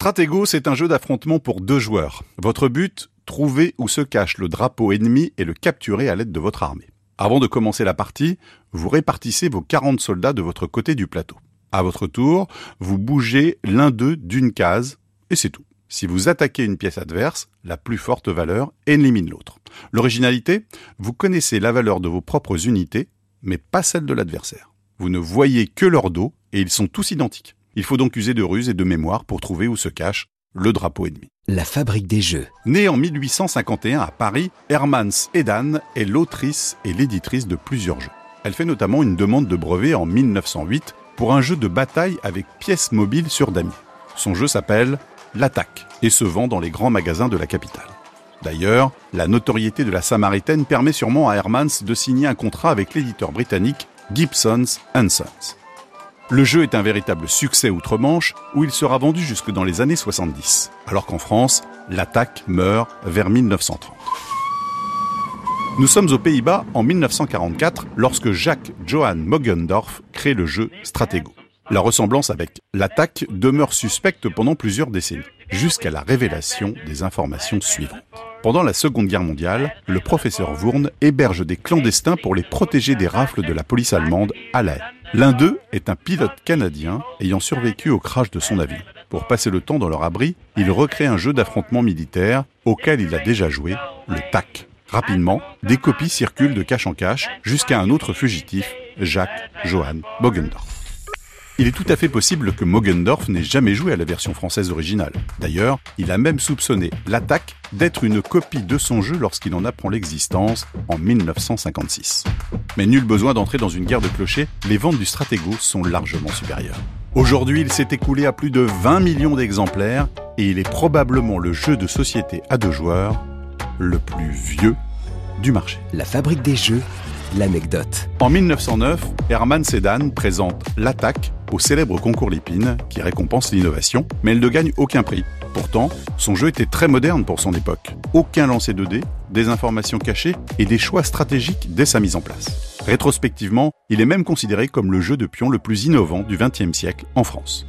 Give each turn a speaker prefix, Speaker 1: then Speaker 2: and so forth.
Speaker 1: Stratego, c'est un jeu d'affrontement pour deux joueurs. Votre but, trouver où se cache le drapeau ennemi et le capturer à l'aide de votre armée. Avant de commencer la partie, vous répartissez vos 40 soldats de votre côté du plateau. À votre tour, vous bougez l'un d'eux d'une case, et c'est tout. Si vous attaquez une pièce adverse, la plus forte valeur élimine l'autre. L'originalité, vous connaissez la valeur de vos propres unités, mais pas celle de l'adversaire. Vous ne voyez que leur dos, et ils sont tous identiques. Il faut donc user de ruse et de mémoire pour trouver où se cache le drapeau ennemi.
Speaker 2: La fabrique des jeux.
Speaker 1: Née en 1851 à Paris, Hermans Edan est l'autrice et l'éditrice de plusieurs jeux. Elle fait notamment une demande de brevet en 1908 pour un jeu de bataille avec pièces mobiles sur damier. Son jeu s'appelle L'attaque et se vend dans les grands magasins de la capitale. D'ailleurs, la notoriété de la Samaritaine permet sûrement à Hermans de signer un contrat avec l'éditeur britannique Gibsons Sons. Le jeu est un véritable succès outre-Manche où il sera vendu jusque dans les années 70, alors qu'en France, l'attaque meurt vers 1930. Nous sommes aux Pays-Bas en 1944 lorsque Jacques Johann Mogendorf crée le jeu Stratego. La ressemblance avec l'attaque demeure suspecte pendant plusieurs décennies, jusqu'à la révélation des informations suivantes. Pendant la Seconde Guerre mondiale, le professeur Wurn héberge des clandestins pour les protéger des rafles de la police allemande à La L'un d'eux est un pilote canadien ayant survécu au crash de son avion. Pour passer le temps dans leur abri, il recrée un jeu d'affrontement militaire auquel il a déjà joué, le TAC. Rapidement, des copies circulent de cache en cache jusqu'à un autre fugitif, Jacques Johann Bogendorf. Il est tout à fait possible que Mogendorf n'ait jamais joué à la version française originale. D'ailleurs, il a même soupçonné l'attaque d'être une copie de son jeu lorsqu'il en apprend l'existence en 1956. Mais nul besoin d'entrer dans une guerre de clochers, les ventes du Stratego sont largement supérieures. Aujourd'hui, il s'est écoulé à plus de 20 millions d'exemplaires et il est probablement le jeu de société à deux joueurs le plus vieux du marché.
Speaker 2: La fabrique des jeux, l'anecdote.
Speaker 1: En 1909, Herman Sedan présente L'attaque au célèbre concours Lépine qui récompense l'innovation, mais elle ne gagne aucun prix. Pourtant, son jeu était très moderne pour son époque. Aucun lancer de dés, des informations cachées et des choix stratégiques dès sa mise en place. Rétrospectivement, il est même considéré comme le jeu de pion le plus innovant du XXe siècle en France.